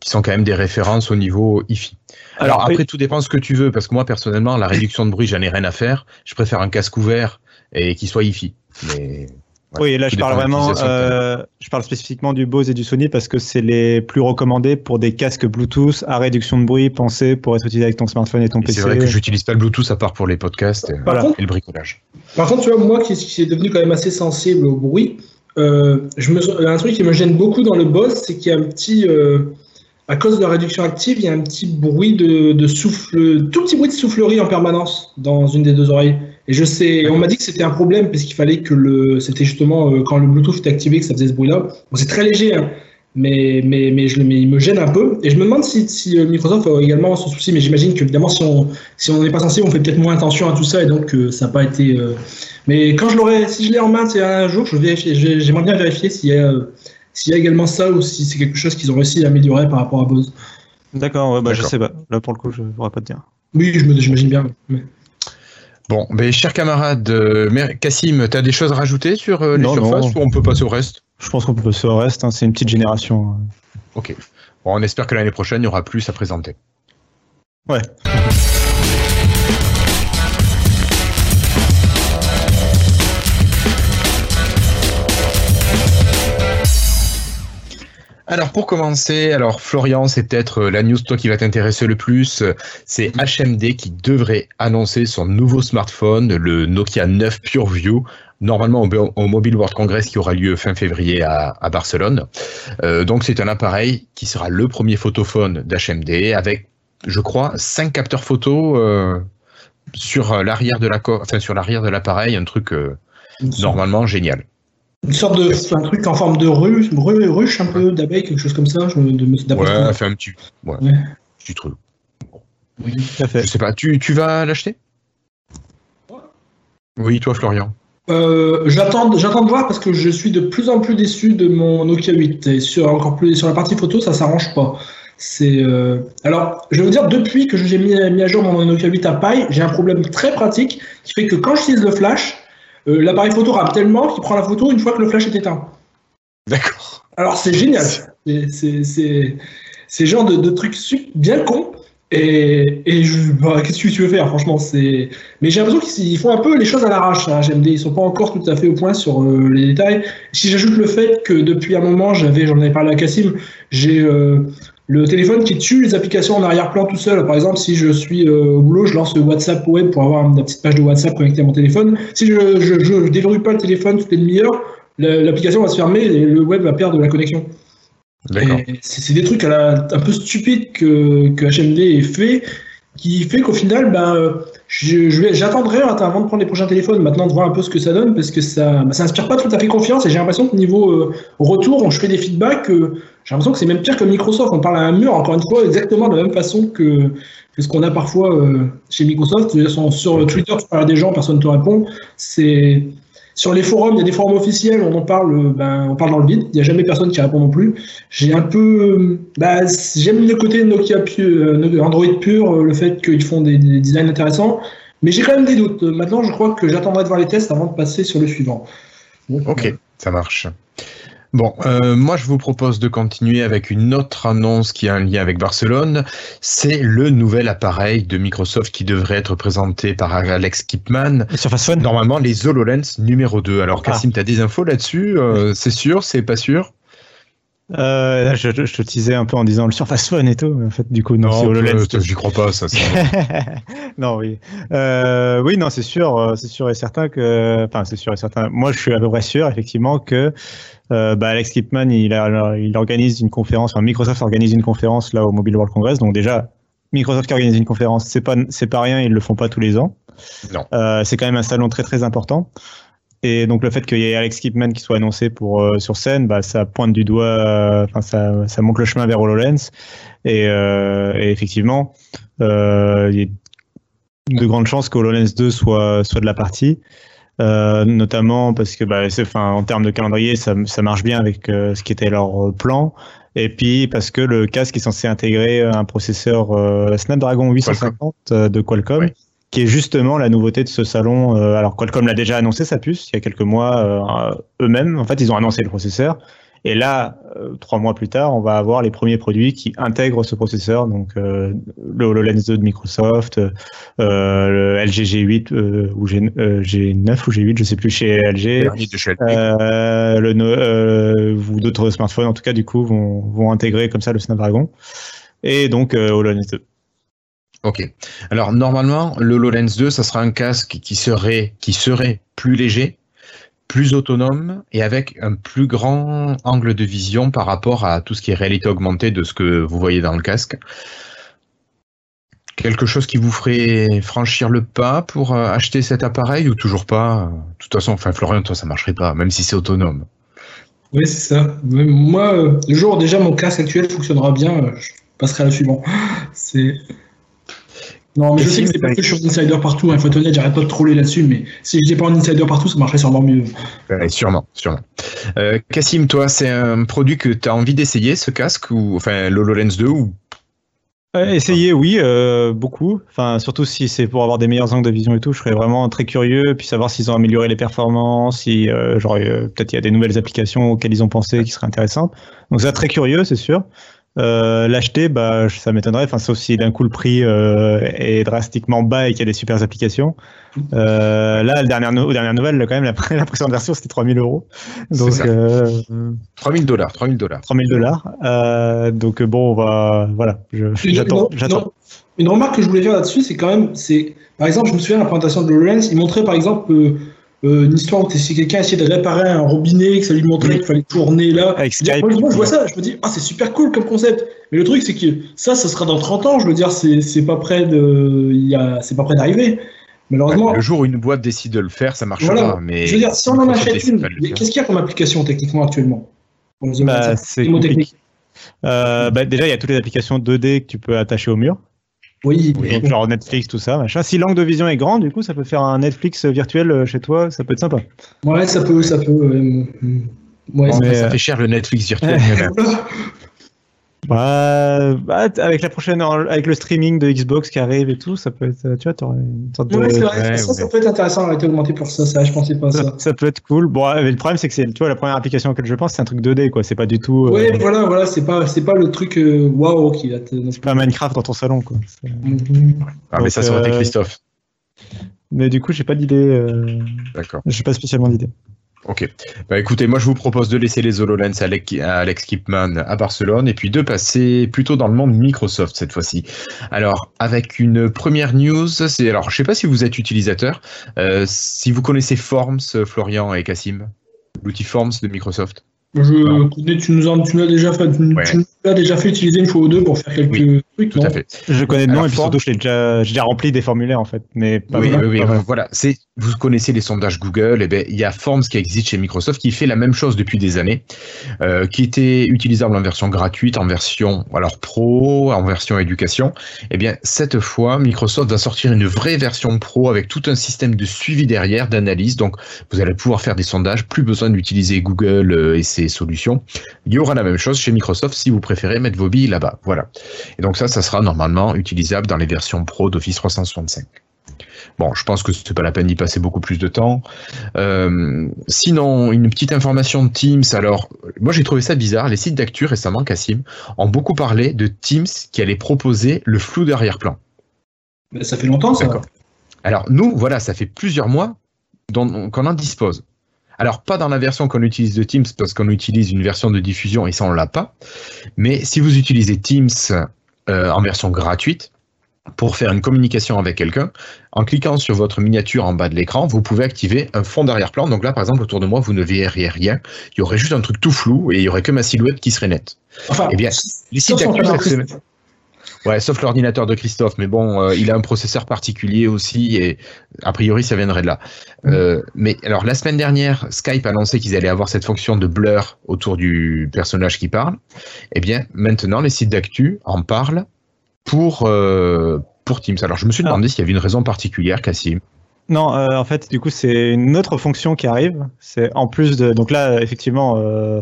S2: qui sont quand même des références au niveau hi-fi. Alors après, tout dépend ce que tu veux, parce que moi personnellement, la réduction de bruit, j'en ai rien à faire. Je préfère un casque ouvert et qui soit hi-fi. Mais
S3: Oui, et là je parle
S2: de
S3: vraiment, euh, je parle spécifiquement du Bose et du Sony parce que c'est les plus recommandés pour des casques Bluetooth à réduction de bruit pensés pour être utilisés avec ton smartphone et ton
S2: Et
S3: PC.
S2: C'est vrai que j'utilise pas le Bluetooth à part pour les podcasts et,
S3: Voilà.
S2: Le bricolage.
S4: Par contre, tu vois, moi qui, qui est devenu quand même assez sensible au bruit, euh, je me, un truc qui me gêne beaucoup dans le boss, c'est qu'il y a un petit. euh, à cause de la réduction active, il y a un petit bruit de, souffle, tout petit bruit de soufflerie en permanence dans une des deux oreilles. Et je sais, on m'a dit que c'était un problème parce qu'il fallait que le, c'était justement euh, quand le Bluetooth était activé que ça faisait ce bruit-là. Bon, c'est très léger, hein, mais, mais, mais, je, mais il me gêne un peu. Et je me demande si, si euh, Microsoft a également ce souci, mais j'imagine que évidemment si on si on n'est pas sensible, on fait peut-être moins attention à tout ça et donc euh, ça n'a pas été. euh, Mais quand je l'aurai, si je l'ai en main, c'est un jour, je j'ai- J'aimerais bien vérifier s'il y a s'il y a également ça ou si c'est quelque chose qu'ils ont réussi à améliorer par rapport à Bose.
S3: D'accord, ouais, bah, je sais pas. Là pour le coup, je pourrais pas te dire.
S4: Oui, j'imagine bien. mais-
S2: Bon, ben, chers camarades, euh, mais- Cassim, tu as des choses à rajouter sur euh, les
S3: Non,
S2: surfaces
S3: non.
S2: ou on peut passer au reste?
S3: Je pense qu'on peut passer au reste. hein, c'est une petite génération.
S2: Ok. Bon, on espère que l'année prochaine, il y aura plus à présenter.
S3: Ouais.
S2: Alors pour commencer, alors Florian, c'est peut-être euh, la news toi qui va t'intéresser le plus. C'est HMD qui devrait annoncer son nouveau smartphone, le Nokia 9 PureView, normalement au, au Mobile World Congress qui aura lieu fin février à, à Barcelone. Euh, donc c'est un appareil qui sera le premier photophone d'HMD avec, je crois, cinq capteurs photo euh, sur l'arrière de la co- enfin sur l'arrière de l'appareil, un truc euh, normalement génial.
S4: Une sorte de un truc en forme de ruche, ru- ruche un peu d'abeille, quelque chose comme ça. Je me, de,
S2: Ouais,
S4: qu'on-
S2: fait un petit, ouais,
S4: Ouais.
S2: petit truc.
S3: Tout à fait.
S2: Je sais pas, tu, tu vas l'acheter? Oui, toi Florian.
S4: Euh, j'attends, j'attends de voir parce que je suis de plus en plus déçu de mon Nokia 8 et sur encore plus sur la partie photo, ça s'arrange pas. C'est euh, alors, je veux dire, depuis que j'ai mis, mis à jour mon Nokia 8 à paille, j'ai un problème très pratique qui fait que quand j'utilise le flash, euh, l'appareil photo rame tellement qu'il prend la photo une fois que le flash est éteint.
S2: D'accord.
S4: Alors c'est génial. C'est- genre de, de truc su- bien con. Et, et bah, qu'est-ce que tu veux faire, franchement, c'est. Mais j'ai l'impression qu'ils ils font un peu les choses à l'arrache, hein, GMD. Ils sont pas encore tout à fait au point sur euh, les détails. Si j'ajoute le fait que depuis un moment, j'avais, j'en avais parlé à Cassim, j'ai euh, le téléphone qui tue les applications en arrière-plan tout seul. Par exemple, si je suis euh, au boulot, je lance WhatsApp web pour avoir une petite page de WhatsApp connectée à mon téléphone. Si je, je, je, déverrouille pas le téléphone toutes les demi-heures, la- l'application va se fermer et le web va perdre la connexion. C'est des trucs à la- un peu stupides que, que HMD ait fait, qui fait qu'au final, ben, j'attendrai avant de prendre les prochains téléphones, maintenant de voir un peu ce que ça donne, parce que ça, ben, ça inspire pas tout à fait confiance, et j'ai l'impression que niveau euh, retour, quand je fais des feedbacks, euh, j'ai l'impression que c'est même pire que Microsoft, on parle à un mur, encore une fois, exactement de la même façon que, que ce qu'on a parfois euh, chez Microsoft. Sur, Twitter, tu parles à des gens, personne ne te répond. C'est sur les forums, il y a des forums officiels, on en parle, euh, ben, on parle dans le vide. Il n'y a jamais personne qui répond non plus. J'ai un peu, euh, c- j'aime le côté Nokia pur, Android pur, le fait qu'ils font des, des designs intéressants, mais j'ai quand même des doutes. Maintenant, je crois que j'attendrai de voir les tests avant de passer sur le suivant. Donc,
S2: Ok, ça marche. Bon, euh, moi je vous propose de continuer avec une autre annonce qui a un lien avec Barcelone. C'est le nouvel appareil de Microsoft qui devrait être présenté par Alex Kipman.
S3: Surface Phone?
S2: Normalement, les HoloLens numéro 2. Alors, Cassim, tu as des infos là-dessus? Euh, C'est sûr C'est pas sûr?
S3: Euh, là, je, je, je te teasais un peu en disant le Surface Phone et tout, mais en fait, du coup, non, c'est HoloLens.
S2: euh, j'y crois pas, ça.
S3: non, oui. Euh, oui, non, c'est sûr, euh, c'est sûr et certain que, enfin, c'est sûr et certain. Moi, je suis à peu près sûr, effectivement, que euh, bah, Alex Kipman, il, a, il organise une conférence, enfin, Microsoft organise une conférence là au Mobile World Congress. Donc déjà, Microsoft qui organise une conférence, c'est pas, c'est pas rien, ils le font pas tous les ans.
S2: Non.
S3: Euh, c'est quand même un salon très très important. Et donc le fait qu'il y ait Alex Kipman qui soit annoncé pour euh, sur scène, bah, ça pointe du doigt, euh, enfin ça, ça montre le chemin vers HoloLens. Et, euh, et effectivement, euh, il- de grandes chances que HoloLens 2 soit, soit de la partie. Euh, notamment parce que bah, en termes de calendrier, ça, ça marche bien avec ce qui était leur plan. Et puis parce que le casque est censé intégrer un processeur Snapdragon 850 de Qualcomm, qui est justement la nouveauté de ce salon. alors Qualcomm l'a déjà annoncé sa puce il y a quelques mois eux-mêmes. En fait, ils ont annoncé le processeur. Et là, euh, trois mois plus tard, on va avoir les premiers produits qui intègrent ce processeur, donc euh, le HoloLens 2 de Microsoft, euh, le LG G8 ou G, 9 ou G8, je sais plus chez LG, le, ou d'autres smartphones en tout cas du coup vont, vont intégrer comme ça le Snapdragon et donc HoloLens 2.
S2: Ok. Alors normalement, le HoloLens 2, ça sera un casque qui serait qui serait plus léger plus autonome et avec un plus grand angle de vision par rapport à tout ce qui est réalité augmentée de ce que vous voyez dans le casque. Quelque chose qui vous ferait franchir le pas pour euh, acheter cet appareil ou toujours pas? De toute façon, enfin Florian, toi ça marcherait pas, même si c'est autonome.
S4: Oui, c'est ça. Moi, euh, le jour où déjà mon casque actuel fonctionnera bien, euh, je passerai à la suivante. C'est non, mais je sais que c'est pas que je suis insider partout. Il faut être honnête, j'arrête pas de troller là-dessus, mais si je n'étais pas en insider partout, ça marcherait sûrement mieux.
S2: sûrement, sûrement. Euh, Cassim, toi, c'est un produit que tu as envie d'essayer, ce casque, ou enfin l'HoloLens 2 ou?
S3: Euh, Essayer, oui, euh, beaucoup. Enfin, surtout si c'est pour avoir des meilleurs angles de vision et tout, je serais vraiment très curieux, puis savoir s'ils ont amélioré les performances, si genre peut-être il y a des nouvelles applications auxquelles ils ont pensé qui seraient intéressantes. Donc ça, très curieux, c'est sûr. Euh, L'acheter, bah, ça m'étonnerait, enfin, sauf si d'un coup le prix euh, est drastiquement bas et qu'il y a des super applications. Euh, là, la dernière, dernière nouvelle, quand même, la, la précédente version, c'était 3000 euros. Donc,
S2: 3000 dollars, 3000 dollars.
S3: 3000 dollars. donc, bon, on va, voilà, j'attends.
S4: Une remarque que je voulais faire là-dessus, c'est quand même, c'est, par exemple, je me souviens de la présentation de Lawrence, il montrait par exemple euh, une histoire où si quelqu'un essayait de réparer un robinet, que ça lui montrait qu'il fallait tourner là.
S3: Avec Skype.
S4: Moi, je vois ça, je me dis, ah, c'est super cool comme concept. Mais le truc, c'est que ça, ça sera dans 30 ans. Je veux dire, c'est pas près d'arriver. Malheureusement.
S2: le jour où une boîte décide de le faire, ça marchera. Voilà. Mais
S4: je veux dire, si on en achète une, qu'est-ce qu'il y a comme application techniquement actuellement
S3: bah, c'est euh, bah, déjà, il y a toutes les applications 2D que tu peux attacher au mur.
S4: Oui,
S3: genre Netflix, tout ça, machin. Si l'angle de vision est grand, du coup, ça peut faire un Netflix virtuel euh, chez toi, ça peut être sympa.
S4: Ouais, ça peut, ça peut.
S2: Ouais, ça euh, fait cher le Netflix virtuel.
S3: Bah, bah, avec la prochaine, avec le streaming de Xbox qui arrive et tout, ça peut être, tu vois,
S4: une sorte de. Ouais, vrai, ça, ça, peut être intéressant, été augmenté pour ça, ça, je pensais pas à ça.
S3: Ça, peut être cool. Bon, mais le problème, c'est que c'est, tu vois, la première application à laquelle je pense, c'est un truc 2D, quoi. C'est pas du tout.
S4: Euh, ouais, voilà, voilà, c'est pas, c'est pas le truc euh, waouh qui va te.
S3: C'est pas Minecraft dans ton salon, quoi.
S2: Mm-hmm. Ah, mais ça, ça aurait été Christophe.
S3: Mais du coup, j'ai pas d'idée.
S2: D'accord.
S3: J'ai pas spécialement d'idée.
S2: Ok. Bah écoutez, moi je vous propose de laisser les HoloLens à Alex Kipman à Barcelone et puis de passer plutôt dans le monde Microsoft cette fois-ci. Alors avec une première news, c'est alors je sais pas si vous êtes utilisateur, euh, si vous connaissez Forms, Florian et Cassim, l'outil Forms de Microsoft.
S4: Je connais, tu nous, as déjà fait, tu, nous as déjà fait utiliser une fois ou deux pour faire quelques trucs.
S3: Tout à fait. Je connais le nom et puis surtout, j'ai déjà, déjà, rempli des formulaires en fait. Mais
S2: pas oui, oui, oui, voilà. C'est, vous connaissez les sondages Google, et eh ben il y a Forms qui existe chez Microsoft qui fait la même chose depuis des années, euh, qui était utilisable en version gratuite, en version alors pro, en version éducation. Et eh bien cette fois, Microsoft va sortir une vraie version pro avec tout un système de suivi derrière, d'analyse. Donc vous allez pouvoir faire des sondages, plus besoin d'utiliser Google euh, et ses solutions. Il y aura la même chose chez Microsoft si vous préférez mettre vos billes là-bas. Voilà. Et donc ça, ça sera normalement utilisable dans les versions pro d'Office 365. Bon, je pense que c'est pas la peine d'y passer beaucoup plus de temps. Euh, sinon, une petite information de Teams. Alors, moi j'ai trouvé ça bizarre. Les sites d'actu récemment, Cassim, ont beaucoup parlé de Teams qui allait proposer le flou d'arrière-plan.
S4: Ça fait longtemps, ça.
S2: Alors nous, voilà, ça fait plusieurs mois qu'on en dispose. Alors, pas dans la version qu'on utilise de Teams parce qu'on utilise une version de diffusion et ça, on l'a pas. Mais si vous utilisez Teams euh, en version gratuite, pour faire une communication avec quelqu'un, en cliquant sur votre miniature en bas de l'écran, vous pouvez activer un fond d'arrière-plan. Donc là, par exemple, autour de moi, vous ne verriez rien. Il y aurait juste un truc tout flou et il y aurait que ma silhouette qui serait nette.
S4: Enfin,
S2: eh bien, les sites d'actu Ouais, sauf l'ordinateur de Christophe, mais bon, euh, il a un processeur particulier aussi, et a priori, ça viendrait de là. Mm. Euh, mais alors, la semaine dernière, Skype a annoncé qu'ils allaient avoir cette fonction de blur autour du personnage qui parle. Eh bien, maintenant, les sites d'actu en parlent pour, euh, pour Teams. Alors je me suis
S3: Ah.
S2: demandé s'il y avait une raison particulière, Cassim.
S3: Non, euh, en fait, du coup, c'est une autre fonction qui arrive. C'est en plus de. Donc là, effectivement, euh,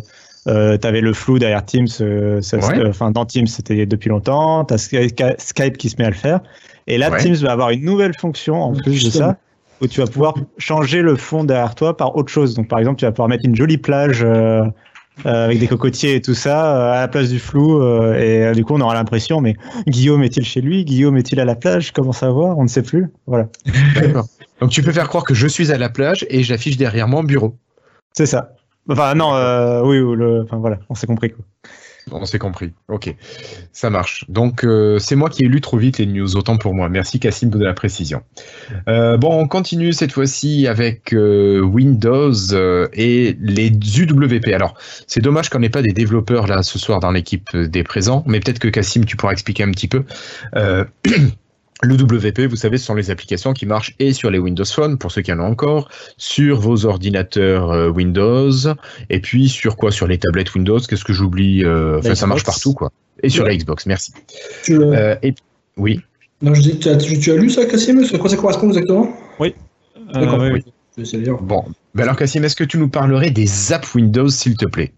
S3: euh, tu avais le flou derrière Teams. euh, ça,
S2: Ouais.
S3: euh, Enfin, dans Teams, c'était depuis longtemps. Tu as Skype qui se met à le faire. Et là,
S2: Ouais.
S3: Teams va avoir une nouvelle fonction en plus de ça, où tu vas pouvoir changer le fond derrière toi par autre chose. Donc, par exemple, tu vas pouvoir mettre une jolie plage. euh, euh, avec des cocotiers et tout ça, euh, à la place du flou, euh, et euh, du coup on aura l'impression, mais Guillaume est-il chez lui? Guillaume est-il à la plage? Comment savoir On ne sait plus. Voilà.
S2: D'accord. Donc tu peux faire croire que je suis à la plage et j'affiche derrière mon bureau.
S3: C'est ça. Enfin, non, euh, oui, voilà, on s'est compris.
S2: On s'est compris. Ok, ça marche. Donc euh, c'est moi qui ai lu trop vite les news, autant pour moi. Merci Cassim de la précision. Euh, bon, on continue cette fois-ci avec Windows et les UWP. Alors c'est dommage qu'on n'ait pas des développeurs là ce soir dans l'équipe des présents, mais peut-être que Cassim tu pourras expliquer un petit peu. Le WP, vous savez, ce sont les applications qui marchent et sur les Windows Phone, pour ceux qui en ont encore, sur vos ordinateurs euh, Windows, et puis sur quoi? Sur les tablettes Windows, qu'est-ce que j'oublie euh, Enfin, ça marche partout, quoi. Et sur
S4: Ouais.
S2: la Xbox, merci.
S4: Tu,
S2: Euh, et oui,
S4: non, je dis, tu, as, tu, tu as lu ça, Cassim? À quoi ça correspond exactement? D'accord,
S3: Euh, oui,
S4: oui. Je vais essayer de lire.
S2: bon. Ben alors, Cassim, est-ce que tu nous parlerais des apps Windows, s'il te plaît?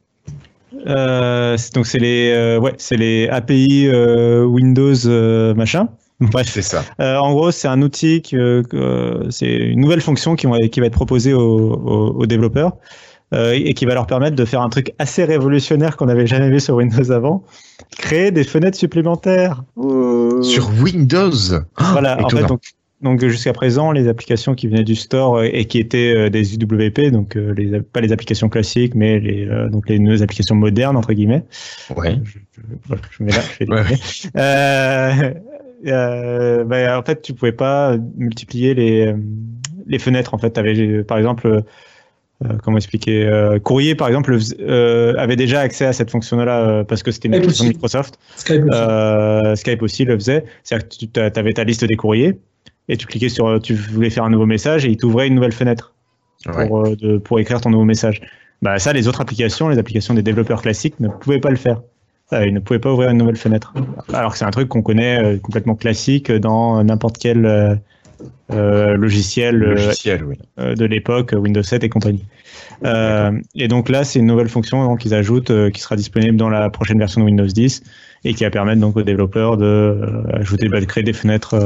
S3: Euh, c'est- donc c'est les, euh, ouais, c'est les API euh, Windows euh, machin. Bref,
S2: C'est ça.
S3: Euh, en gros, c'est un outil, que, que- euh, c'est une nouvelle fonction qui, va- qui va être proposée aux, aux- aux développeurs euh, et qui va leur permettre de faire un truc assez révolutionnaire qu'on n'avait jamais vu sur Windows avant, créer des fenêtres supplémentaires.
S2: Sur Windows Ah,
S3: Voilà, en
S2: étonnant.
S3: fait, donc, donc jusqu'à présent, les applications qui venaient du store euh, et qui étaient euh, des UWP, donc euh, les, pas les applications classiques, mais les, euh, donc les nouvelles applications modernes, entre guillemets.
S2: Ouais.
S3: Je, je- voilà, je mets là, je fais des
S2: Ouais.
S3: Euh, euh, bah, en fait, tu pouvais pas multiplier les, euh, les fenêtres. En fait, T'avais, par exemple, euh, comment expliquer euh, Courrier, par exemple, euh, avait déjà accès à cette fonction-là euh, parce que c'était une application. Microsoft.
S4: Skype aussi.
S3: Euh, Skype aussi le faisait. C'est-à-dire que tu avais ta liste des courriers et tu cliquais sur, tu voulais faire un nouveau message et il t'ouvrait une nouvelle fenêtre
S2: Ouais.
S3: pour, euh, de- pour écrire ton nouveau message. Bah, ça, les autres applications, les applications des développeurs classiques ne pouvaient pas le faire. Euh, ils ne pouvaient pas ouvrir une nouvelle fenêtre. Alors que c'est un truc qu'on connaît euh, complètement classique dans n'importe quel euh, logiciel,
S2: Logiciel, oui.
S3: de l'époque, Windows 7 et compagnie. Euh, et donc là, c'est une nouvelle fonction qu'ils ajoutent euh, qui sera disponible dans la prochaine version de Windows 10 et qui va permettre donc aux développeurs de euh, ajouter, bah, de créer des fenêtres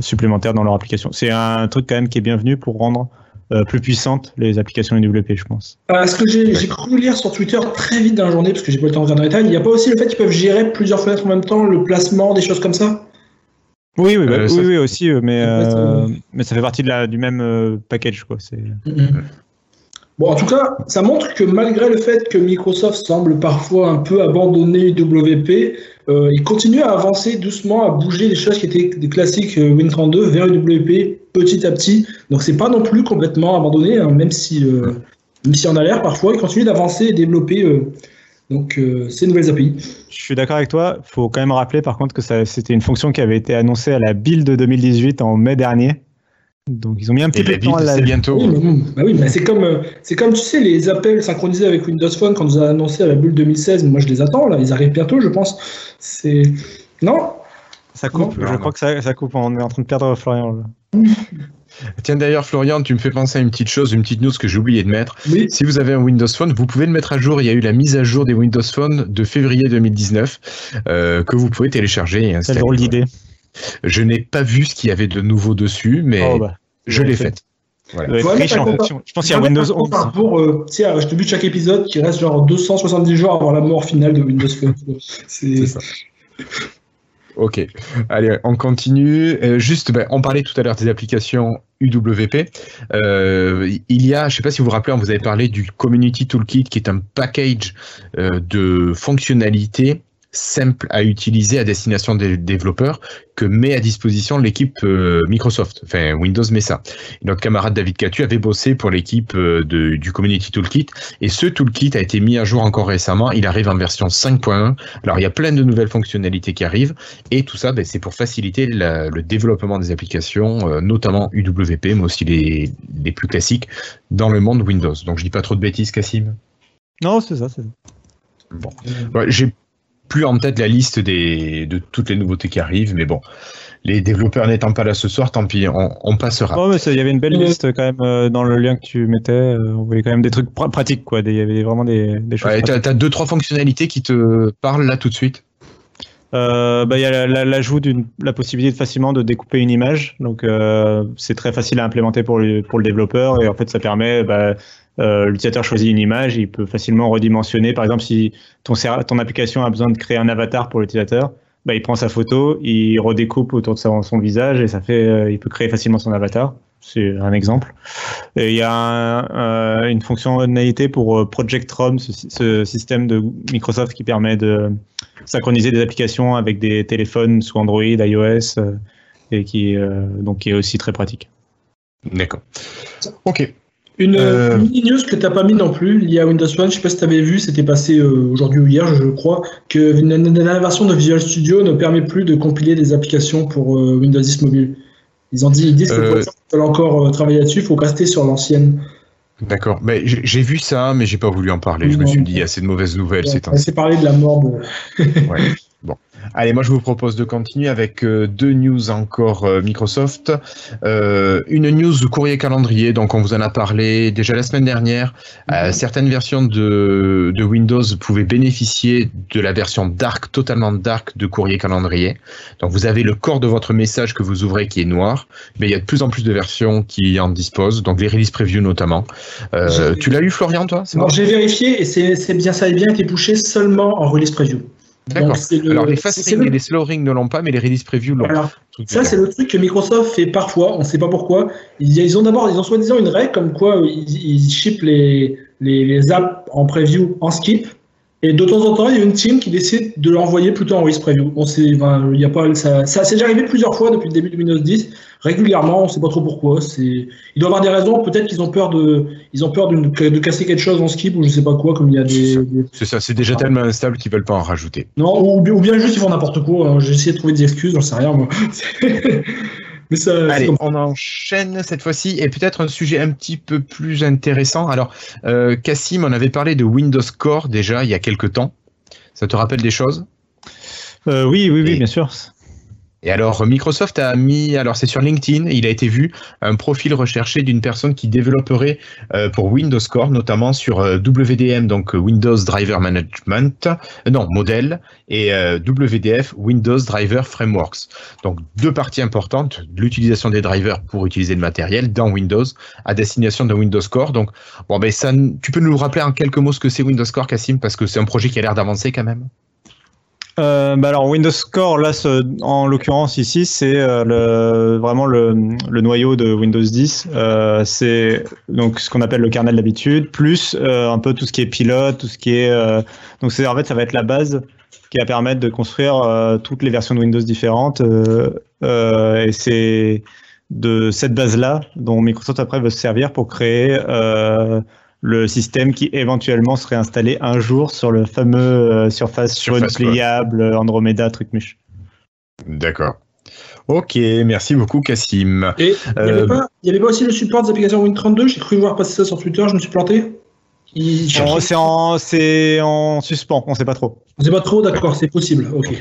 S3: supplémentaires dans leur application. C'est un truc quand même qui est bienvenu pour rendre euh, plus puissantes les applications UWP, je pense.
S4: Euh, ce que j'ai j'ai cru lire sur Twitter très vite dans la journée, parce que j'ai pas le temps de regarder dans les détails, il n'y a pas aussi le fait qu'ils peuvent gérer plusieurs fenêtres en même temps, le placement, des choses comme ça?
S3: Oui, oui, bah,
S2: Euh,
S3: oui,
S2: ça-
S3: oui, aussi, euh, mais, euh, mais ça fait partie de la, du même euh, package. Quoi. C'est...
S4: Bon, en tout cas, ça montre que malgré le fait que Microsoft semble parfois un peu abandonner WP, euh, il continue à avancer doucement, à bouger des choses qui étaient des classiques euh, Win32 vers WP petit à petit. Donc c'est pas non plus complètement abandonné, hein, même si euh, même si on a l'air parfois, il continue d'avancer et développer euh, donc euh, ces nouvelles API.
S3: Je suis d'accord avec toi. Il faut quand même rappeler par contre que c'était une fonction qui avait été annoncée à la build 2018 en mai dernier. Donc ils ont mis un petit
S2: Et
S3: peu
S2: la
S3: de temps à
S2: build,
S3: la...
S2: c'est bientôt.
S4: Oui, mais, bah oui, mais c'est comme, euh, c'est comme, tu sais, les appels synchronisés avec Windows Phone quand on nous a annoncé à la bulle 2016. Moi, je les attends, là. Ils arrivent bientôt, je pense. C'est. Non?
S3: Ça coupe.
S2: Non,
S3: je
S2: non.
S3: crois que ça, ça coupe. On est en train de perdre Florian. là.
S2: Tiens, d'ailleurs, Florian, tu me fais penser à une petite chose, une petite news que j'ai oublié de mettre.
S4: Oui.
S2: Si vous avez un Windows Phone, vous pouvez le mettre à jour. Il y a eu la mise à jour des Windows Phone de février 2019 euh, que vous pouvez télécharger et
S3: Quelle
S2: installer.
S3: drôle d'idée.
S2: Je n'ai pas vu ce qu'il y avait de nouveau dessus, mais
S3: Oh, bah,
S2: je l'ai
S3: fait. être riche en
S4: compris.
S3: fonctions. Je pense qu'il y a Windows
S4: un
S3: 11.
S4: compte Pour, euh, tu sais, je te bute chaque épisode qui reste genre 270 jours avant la mort finale de Windows Phone.
S2: C'est
S4: C'est.
S2: ça. Ok, allez, on continue. Euh, juste, ben, on parlait tout à l'heure des applications UWP. Euh, il y a, je ne sais pas si vous vous rappelez, on vous avait parlé du Community Toolkit, qui est un package euh, de fonctionnalités simples à utiliser à destination des développeurs que met à disposition l'équipe euh, Microsoft. Enfin, Windows met ça. Et notre camarade David Catu avait bossé pour l'équipe euh, du Community Toolkit et ce toolkit a été mis à jour encore récemment. Il arrive en version 5.1. Alors, il y a plein de nouvelles fonctionnalités qui arrivent et tout ça, ben, c'est pour faciliter la- le développement des applications, euh, notamment UWP, mais aussi les, les plus classiques dans le monde Windows. Donc, je dis pas trop de bêtises, Cassim.
S3: Non, c'est ça. c'est ça.
S2: Ouais, j'ai plus en tête la liste des, de toutes les nouveautés qui arrivent, mais bon, les développeurs n'étant pas là ce soir, tant pis, on, passera.
S3: Oh, mais il y avait une belle liste quand même euh, dans le lien que tu mettais. Euh, on voyait quand même des trucs pratiques, quoi. Il y avait vraiment des, des choses.
S2: Ouais, t'as, deux, trois fonctionnalités qui te parlent là tout de suite.
S3: Euh, bah, il y a l'ajout d'une la possibilité de facilement de découper une image. Donc, c'est très facile à implémenter pour le, pour le développeur et en fait, ça permet. Bah, l'utilisateur choisit une image, il peut facilement redimensionner. Par exemple, si ton, ton application a besoin de créer un avatar pour l'utilisateur, bah, il prend sa photo, il redécoupe autour de son, visage et ça fait, euh, il peut créer facilement son avatar. C'est un exemple. Et il y a euh, une fonctionnalité pour euh, Project ROM, ce, système de Microsoft qui permet de synchroniser des applications avec des téléphones sous Android, iOS, et qui, donc, qui est aussi très pratique.
S2: D'accord. Ok.
S4: Une, euh... news que tu n'as pas mis non plus, liée à Windows Phone, je ne sais pas si tu avais vu, c'était passé euh, aujourd'hui ou hier, je crois, que la version de Visual Studio ne permet plus de compiler des applications pour euh, Windows 10 mobile. Ils, ont dit, ils disent que pour veulent encore euh, travailler là-dessus, il faut rester sur l'ancienne.
S2: D'accord, mais j'ai vu ça, mais j'ai pas voulu en parler. je me suis dit, il y a assez de mauvaises nouvelles.
S4: Ouais, c'est parler de la mort de.
S2: ouais. Allez, moi je vous propose de continuer avec euh, deux news encore euh, Microsoft. Euh, une news courrier calendrier, donc on vous en a parlé déjà la semaine dernière. Mhm. certaines versions de, de, Windows pouvaient bénéficier de la version dark, totalement dark de courrier calendrier. Donc vous avez le corps de votre message que vous ouvrez qui est noir, mais il y a de plus en plus de versions qui en disposent, donc les release preview notamment. tu l'as eu Florian toi?
S4: J'ai vérifié et c'est bien ça a bien été poussé seulement en release preview.
S2: D'accord. Alors les fast ring et les slow ring ne l'ont pas, mais les release preview l'ont.
S4: ça c'est le truc que Microsoft fait parfois, on ne sait pas pourquoi. Ils, ont d'abord, ils ont soi-disant une règle comme quoi ils, ils ship les, les, les, apps en preview en skip, et de temps en temps, il y a une team qui décide de l'envoyer plutôt en release preview. On sait, ben, y a pas, ça, ça s'est déjà arrivé plusieurs fois depuis le début de Windows 10. Régulièrement, on ne sait pas trop pourquoi. C'est, il doit y avoir des raisons. Peut-être qu'ils ont peur de, ils ont peur de, de, casser quelque chose en skip ou je sais pas quoi, comme il y a des.
S2: C'est ça. C'est déjà tellement instable qu'ils veulent pas en rajouter.
S4: Non, ou, bien juste ils font n'importe quoi. J'ai essayé de trouver des excuses, j'en sais rien moi.
S2: Allez, on enchaîne cette fois-ci et peut-être un sujet un petit peu plus intéressant. Alors, euh, Cassim, on avait parlé de Windows Core déjà il y a quelques temps. Ça te rappelle des choses?
S3: Euh, Oui, oui, oui, bien sûr.
S2: Et alors, Microsoft a mis, alors c'est sur LinkedIn, il a été vu, un profil recherché d'une personne qui développerait euh, pour Windows Core, notamment sur euh, WDM, donc Windows Driver Management, euh, non, modèle, et WDF, Windows Driver Frameworks. Donc, deux parties importantes, l'utilisation des drivers pour utiliser le matériel dans Windows, à destination de Windows Core. Donc, bon, ben, ça, tu peux nous rappeler en quelques mots ce que c'est Windows Core, Cassim, parce que c'est un projet qui a l'air d'avancer quand même?
S3: Euh, bah alors Windows Core, là, en l'occurrence ici, c'est euh, vraiment le, noyau de Windows 10. Euh, c'est donc ce qu'on appelle le kernel d'habitude, plus un peu tout ce qui est pilote, tout ce qui est. Donc c'est en fait, ça va être la base qui va permettre de construire toutes les versions de Windows différentes. et c'est de cette base-là dont Microsoft après veut se servir pour créer le système qui éventuellement serait installé un jour sur le fameux euh, Surface, Surface pliable Andromeda Trucmuche.
S2: D'accord. Ok, merci beaucoup Cassim.
S4: Et il n'y avait, avait, pas aussi le support des applications Win32 J'ai cru voir passer ça sur Twitter, je me suis planté
S3: C'est en, en, suspens, on ne sait pas trop.
S4: On ne sait pas trop, d'accord, c'est possible, ok.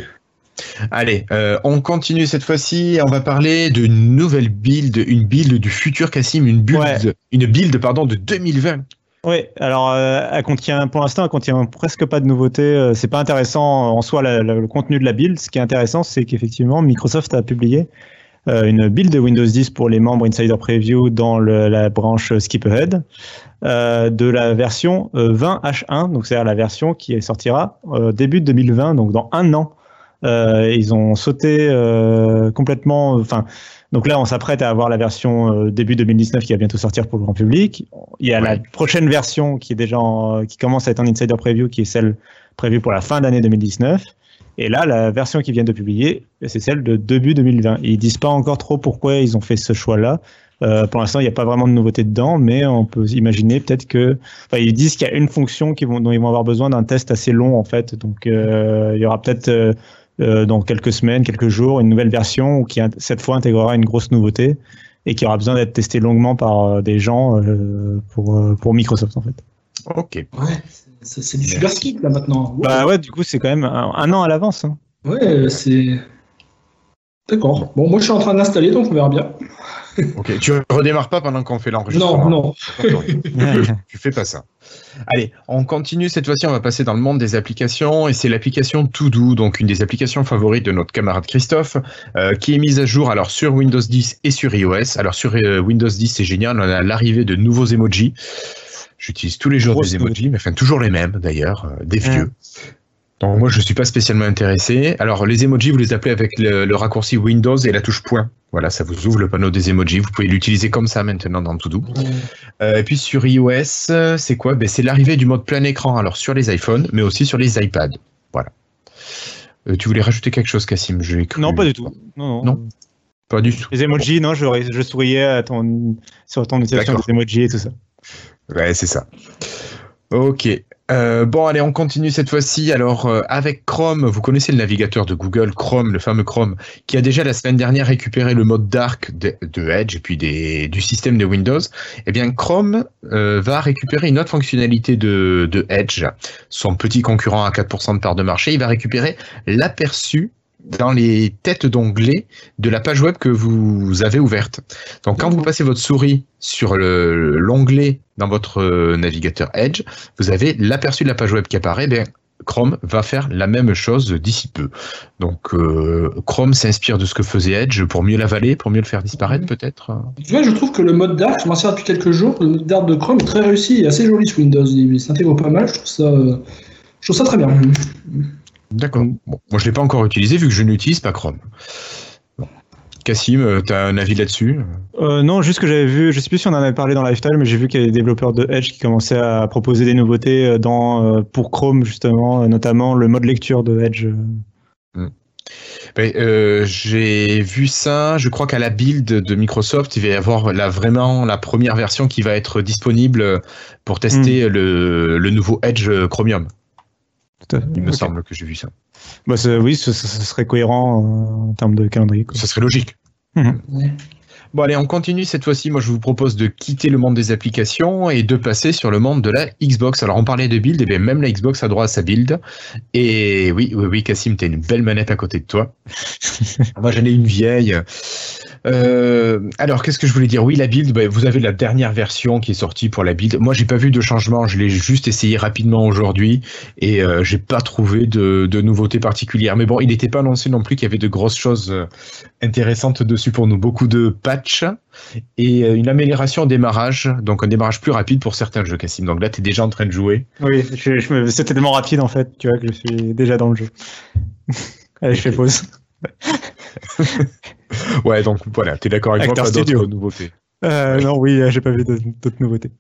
S2: Allez, euh, on continue cette fois-ci. On va parler d'une nouvelle build, une build du futur Cassim, une build, une build pardon de 2020.
S3: Oui, alors euh, elle contient, pour l'instant, elle contient presque pas de nouveautés. Euh, c'est pas intéressant en soi le contenu de la build. Ce qui est intéressant, c'est qu'effectivement, Microsoft a publié euh, une build de Windows 10 pour les membres Insider Preview dans la branche Skip Ahead de la version 20H1, donc c'est-à-dire la version qui sortira début 2020, donc dans un an. ils ont sauté complètement, enfin donc là, on s'apprête à avoir la version euh, début 2019 qui va bientôt sortir pour le grand public. Il y a la prochaine version qui est déjà qui commence à être en insider preview, qui est celle prévue pour la fin d'année 2019. Et là, la version qu'ils viennent de publier, c'est celle de début 2020. Ils disent pas encore trop pourquoi ils ont fait ce choix-là. Euh, pour l'instant, il n'y a pas vraiment de nouveauté dedans, mais on peut imaginer peut-être que, enfin, ils disent qu'il y a une fonction qui vont, dont ils vont avoir besoin d'un test assez long en fait. Donc, euh, il y aura peut-être euh, euh, dans quelques semaines, quelques jours, une nouvelle version qui cette fois intégrera une grosse nouveauté et qui aura besoin d'être testée longuement par euh, des gens euh, pour, pour Microsoft en fait.
S2: Ok.
S4: Ouais, c'est du super ski là maintenant.
S3: Bah ouais, du coup, c'est quand même un, un an à l'avance. hein.
S4: Ouais, c'est. D'accord. Bon, moi je suis en train d'installer donc on verra bien.
S2: Ok. Tu redémarres pas pendant qu'on fait l'enregistrement.
S4: Non, non.
S2: tu fais pas ça. Allez, on continue cette fois-ci, on va passer dans le monde des applications et c'est l'application Todo, donc une des applications favorites de notre camarade Christophe, euh, qui est mise à jour alors sur Windows 10 et sur iOS. Alors sur euh, Windows 10, c'est génial, on a l'arrivée de nouveaux emojis. J'utilise tous les jours
S3: Grosse
S2: des emojis, mais enfin toujours les mêmes d'ailleurs, euh, des vieux. Donc moi je suis pas spécialement intéressé. Alors les emojis, vous les appelez avec le, le raccourci Windows et la touche point. Voilà, ça vous ouvre le panneau des emojis. Vous pouvez l'utiliser comme ça maintenant dans Todo. Euh, et puis sur iOS, c'est quoi? Ben, C'est l'arrivée du mode plein écran, alors sur les iPhones, mais aussi sur les iPads. Voilà. Euh, tu voulais rajouter quelque chose, Cassim J'ai cru.
S3: Non, pas du tout. Non, non.
S2: Non? Pas du tout.
S3: Les emojis, non, je, je souriais à ton, sur ton utilisation des emojis et tout ça.
S2: Ouais, c'est ça. Ok. Euh, bon, allez, on continue cette fois-ci. Alors, euh, avec Chrome, vous connaissez le navigateur de Google, Chrome, le fameux Chrome, qui a déjà la semaine dernière récupéré le mode dark de, Edge et puis des, du système de Windows. Eh bien, Chrome euh, va récupérer une autre fonctionnalité de, de Edge, son petit concurrent à 4% de part de marché. Il va récupérer l'aperçu dans les têtes d'onglets de la page web que vous avez ouverte. Donc, quand vous passez votre souris sur le- l'onglet dans votre euh, navigateur Edge, vous avez l'aperçu de la page web qui apparaît. Ben, Chrome va faire la même chose d'ici peu. Donc, euh, Chrome s'inspire de ce que faisait Edge pour mieux l'avaler, pour mieux le faire disparaître,
S4: Mhm.
S2: peut-être.
S4: Tu vois, je trouve que le mode dark, je m'en sers depuis quelques jours, le mode dark de Chrome est très réussi et assez joli sur Windows. Il il s'intègre pas mal, je trouve ça, euh, je trouve ça très bien.
S2: D'accord. Bon, moi, je l'ai pas encore utilisé vu que je n'utilise pas Chrome. Cassim, tu as un avis là-dessus?
S3: Euh, non, juste que j'avais vu, je sais plus si on en avait parlé dans Lifestyle, mais j'ai vu qu'il y a des développeurs de Edge qui commençaient à proposer des nouveautés euh, dans, euh, pour Chrome, justement, euh, notamment le mode lecture de Edge.
S2: Ben, euh, J'ai vu ça. Je crois qu'à la build de Microsoft, il va y avoir la, vraiment la première version qui va être disponible pour tester le, le nouveau Edge Chromium. Il me semble que j'ai vu ça.
S3: Bah, oui, ce, ce- ce serait cohérent euh, en termes de calendrier. quoi.
S2: Ça serait logique.
S3: Mhm.
S4: Ouais.
S2: Bon, allez, on continue cette fois-ci. Moi, je vous propose de quitter le monde des applications et de passer sur le monde de la Xbox. Alors, on parlait de build, et bien même la Xbox a droit à sa build. Et oui, oui, oui, Cassim, t'as une belle manette à côté de toi. Moi, j'en ai une vieille. Euh, alors, qu'est-ce que je voulais dire? Oui, la build, bah, vous avez la dernière version qui est sortie pour la build. Moi, j'ai pas vu de changement. Je l'ai juste essayé rapidement aujourd'hui et euh, j'ai pas trouvé de, de nouveautés particulières. Mais bon, il n'était pas annoncé non plus qu'il y avait de grosses choses euh, intéressantes dessus pour nous. Beaucoup de patchs et euh, une amélioration au démarrage, donc un démarrage plus rapide pour certains jeux, Cassim. Donc là, tu es déjà en train de jouer.
S3: Oui, je, je me- c'était tellement rapide en fait, tu vois, que je suis déjà dans le jeu. Allez, je fais pause.
S2: Ouais, donc voilà, tu es d'accord avec moi, pas d'autres nouveautés.
S3: Euh, non, oui, euh, j'ai pas vu d'autres nouveautés.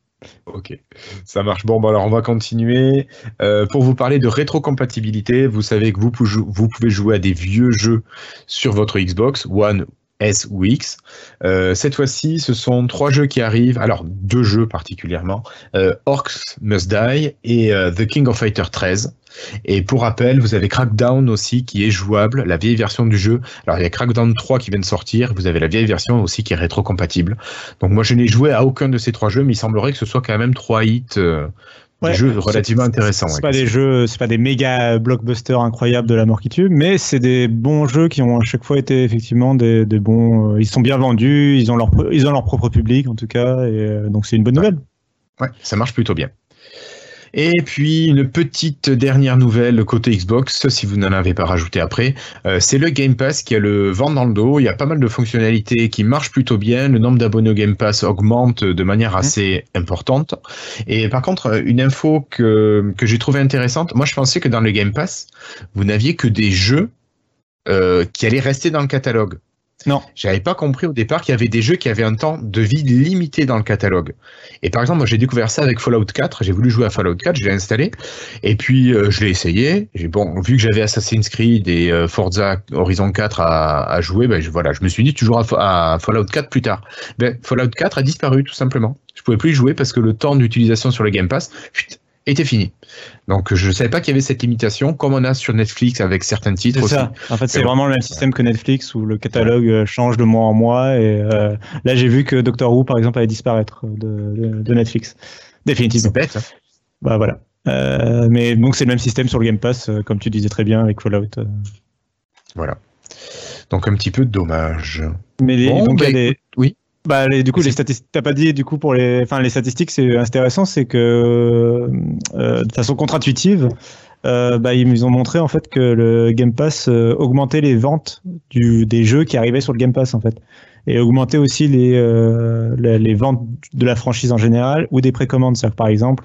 S2: Ok, ça marche. Bon, bah alors on va continuer. Euh, pour vous parler de rétrocompatibilité, vous savez que vous, vous pouvez jouer à des vieux jeux sur votre Xbox One, S ou X. Euh, cette fois-ci, ce sont trois jeux qui arrivent. Alors, deux jeux particulièrement. Euh, Orcs Must Die et euh, The King of Fighter 13. Et pour rappel, vous avez Crackdown aussi qui est jouable, la vieille version du jeu. Alors, il y a Crackdown 3 qui vient de sortir. Vous avez la vieille version aussi qui est rétrocompatible. Donc moi je n'ai joué à aucun de ces trois jeux, mais il semblerait que ce soit quand même trois hits,
S3: Ouais,
S2: des jeux relativement intéressants.
S3: C'est
S2: ouais.
S3: pas des jeux, c'est pas des méga blockbusters incroyables de la mort qui tue, mais c'est des bons jeux qui ont à chaque fois été effectivement des, des bons. euh, ils sont bien vendus, ils ont leur, ils ont leur propre public en tout cas, et euh, donc c'est une bonne nouvelle.
S2: Ouais, ça marche plutôt bien. Et puis une petite dernière nouvelle côté Xbox, si vous n'en avez pas rajouté après, euh, c'est le Game Pass qui a le vent dans le dos. Il y a pas mal de fonctionnalités qui marchent plutôt bien. Le nombre d'abonnés au Game Pass augmente de manière assez importante. Et par contre, une info que, que j'ai trouvé intéressante, moi je pensais que dans le Game Pass, vous n'aviez que des jeux euh, qui allaient rester dans le catalogue.
S3: Non.
S2: J'avais pas compris au départ qu'il y avait des jeux qui avaient un temps de vie limité dans le catalogue. Et par exemple, moi j'ai découvert ça avec Fallout 4. J'ai voulu jouer à Fallout 4, je l'ai installé. Et puis euh, je l'ai essayé. J'ai bon, vu que j'avais Assassin's Creed et euh, Forza Horizon 4 à, jouer, ben, je, voilà, je me suis dit toujours à, Fa- à Fallout 4 plus tard. Ben, Fallout 4 a disparu tout simplement. Je pouvais plus jouer parce que le temps d'utilisation sur le Game Pass était fini. Donc je savais pas qu'il y avait cette limitation, comme on a sur Netflix avec certains titres
S3: C'est
S2: aussi.
S3: ça. En fait, c'est vraiment le même système que Netflix où le catalogue euh, change de mois en mois. Et euh, là, j'ai vu que Doctor Who, par exemple, allait disparaître de, de, de Netflix.
S2: C'est
S3: Définitivement.
S2: bête. hein.
S3: Bah voilà. Euh, mais donc c'est le même système sur le Game Pass, euh, comme tu disais très bien avec Fallout. euh.
S2: Voilà. Donc un petit peu dommage.
S3: Mais les,
S2: Bon,
S3: donc, il y a
S2: bah,
S3: des-
S2: oui.
S3: Bah, les- du coup, les
S2: C'est-
S3: statistiques, t'as pas dit, du coup, pour les, enfin, les statistiques, c'est intéressant, c'est que, euh, de façon contre-intuitive, euh, bah, ils ont montré, en fait, que le Game Pass euh, augmentait les ventes du, des jeux qui arrivaient sur le Game Pass, en fait. Et augmentait aussi les, euh, les, les ventes de la franchise en général ou des précommandes. C'est-à-dire que, par exemple,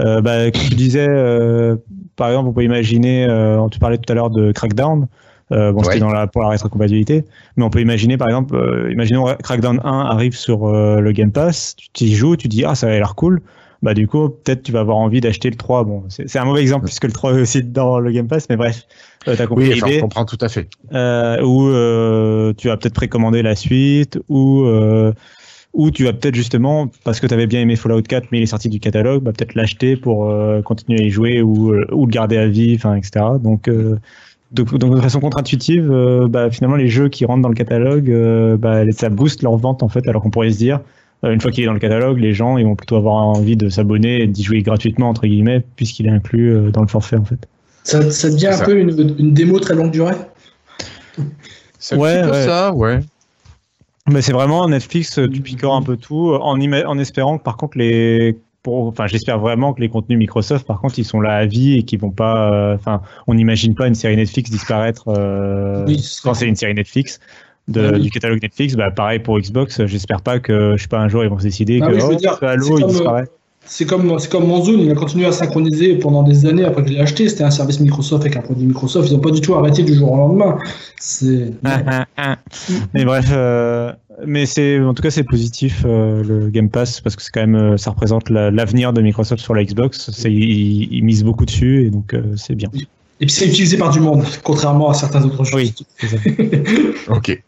S3: euh, bah, comme tu disais, euh, par exemple, on peut imaginer, euh, tu parlais tout à l'heure de Crackdown, euh, bon,
S2: Ouais.
S3: c'était dans la, pour la rétrocompatibilité, mais on peut imaginer, par exemple, euh, imaginons Crackdown 1 arrive sur euh, le Game Pass, tu t'y joues, tu dis, ah, ça a l'air cool. Bah, du coup, peut-être tu vas avoir envie d'acheter le 3. Bon, c'est un mauvais exemple puisque le 3 est aussi dans le Game Pass, mais bref, euh, t'as compris
S2: Oui, enfin, je comprends tout à fait.
S3: Euh, ou tu vas peut-être précommander la suite, ou ou tu vas peut-être justement, parce que tu avais bien aimé Fallout 4, mais il est sorti du catalogue, bah, peut-être l'acheter pour euh, continuer à y jouer ou, ou le garder à vie, enfin, etc. Donc, euh, donc, donc, de façon contre-intuitive, euh, bah, finalement, les jeux qui rentrent dans le catalogue, euh, bah, ça booste leur vente, en fait, alors qu'on pourrait se dire, euh, une fois qu'il est dans le catalogue, les gens ils vont plutôt avoir envie de s'abonner et d'y jouer gratuitement, entre guillemets, puisqu'il est inclus euh, dans le forfait, en fait.
S4: Ça, ça devient un
S2: ça.
S4: peu une, une démo très longue durée.
S2: C'est un
S3: Ouais,
S2: petit peu
S3: ouais.
S2: ça, ouais.
S3: Mais c'est vraiment Netflix, tu picores un peu tout, en espérant que par contre les, pour, enfin j'espère vraiment que les contenus Microsoft, par contre, ils sont là à vie et qu'ils vont pas, euh, enfin, on n'imagine pas une série Netflix disparaître euh,
S4: Oui,
S3: quand c'est une série Netflix. De,
S4: Ah oui.
S3: du catalogue Netflix, bah pareil pour Xbox, j'espère pas que, je sais pas, un jour ils vont se décider
S4: Ah
S3: que
S4: oui,
S3: oh,
S4: dire,
S3: Halo
S4: c'est
S3: il
S4: euh,
S3: disparaît.
S4: C'est comme, c'est comme Manzoon, il a continué à synchroniser pendant des années après que je l'ai acheté. C'était un service Microsoft avec un produit Microsoft. Ils n'ont pas du tout arrêté du jour au lendemain. C'est.
S3: Mais bref, euh, mais c'est en tout cas c'est positif euh, le Game Pass parce que c'est quand même euh, ça représente la- l'avenir de Microsoft sur la Xbox. C'est ils, ils misent beaucoup dessus et donc euh, c'est bien.
S4: Et puis c'est utilisé par du monde, contrairement à certains autres jeux.
S3: Oui. c'est ça.
S2: Ok.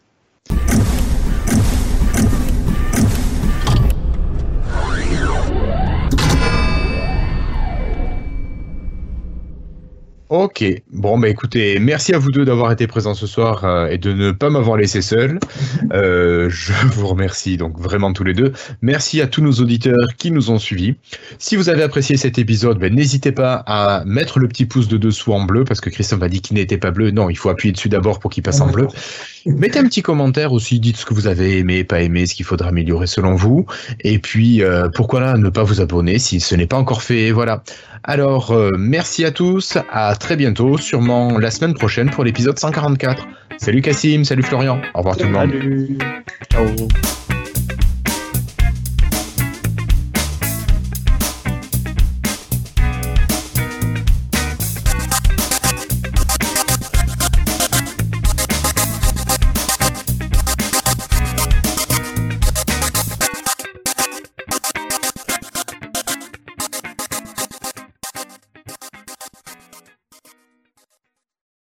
S2: Ok, bon bah écoutez, merci à vous deux d'avoir été présents ce soir euh, et de ne pas m'avoir laissé seul. Euh, je vous remercie donc vraiment tous les deux. Merci à tous nos auditeurs qui nous ont suivis. Si vous avez apprécié cet épisode, ben, n'hésitez pas à mettre le petit pouce de dessous en bleu parce que Christophe m'a dit qu'il n'était pas bleu. Non, il faut appuyer dessus d'abord pour qu'il passe en bleu. Mettez un petit commentaire aussi, dites ce que vous avez aimé, pas aimé, ce qu'il faudra améliorer selon vous. Et puis, euh, pourquoi là, ne pas vous abonner si ce n'est pas encore fait? Voilà. Alors, merci à tous, à très bientôt, sûrement la semaine prochaine pour l'épisode 144. Salut Cassim, salut Florian, au revoir tout le monde.
S3: Ciao.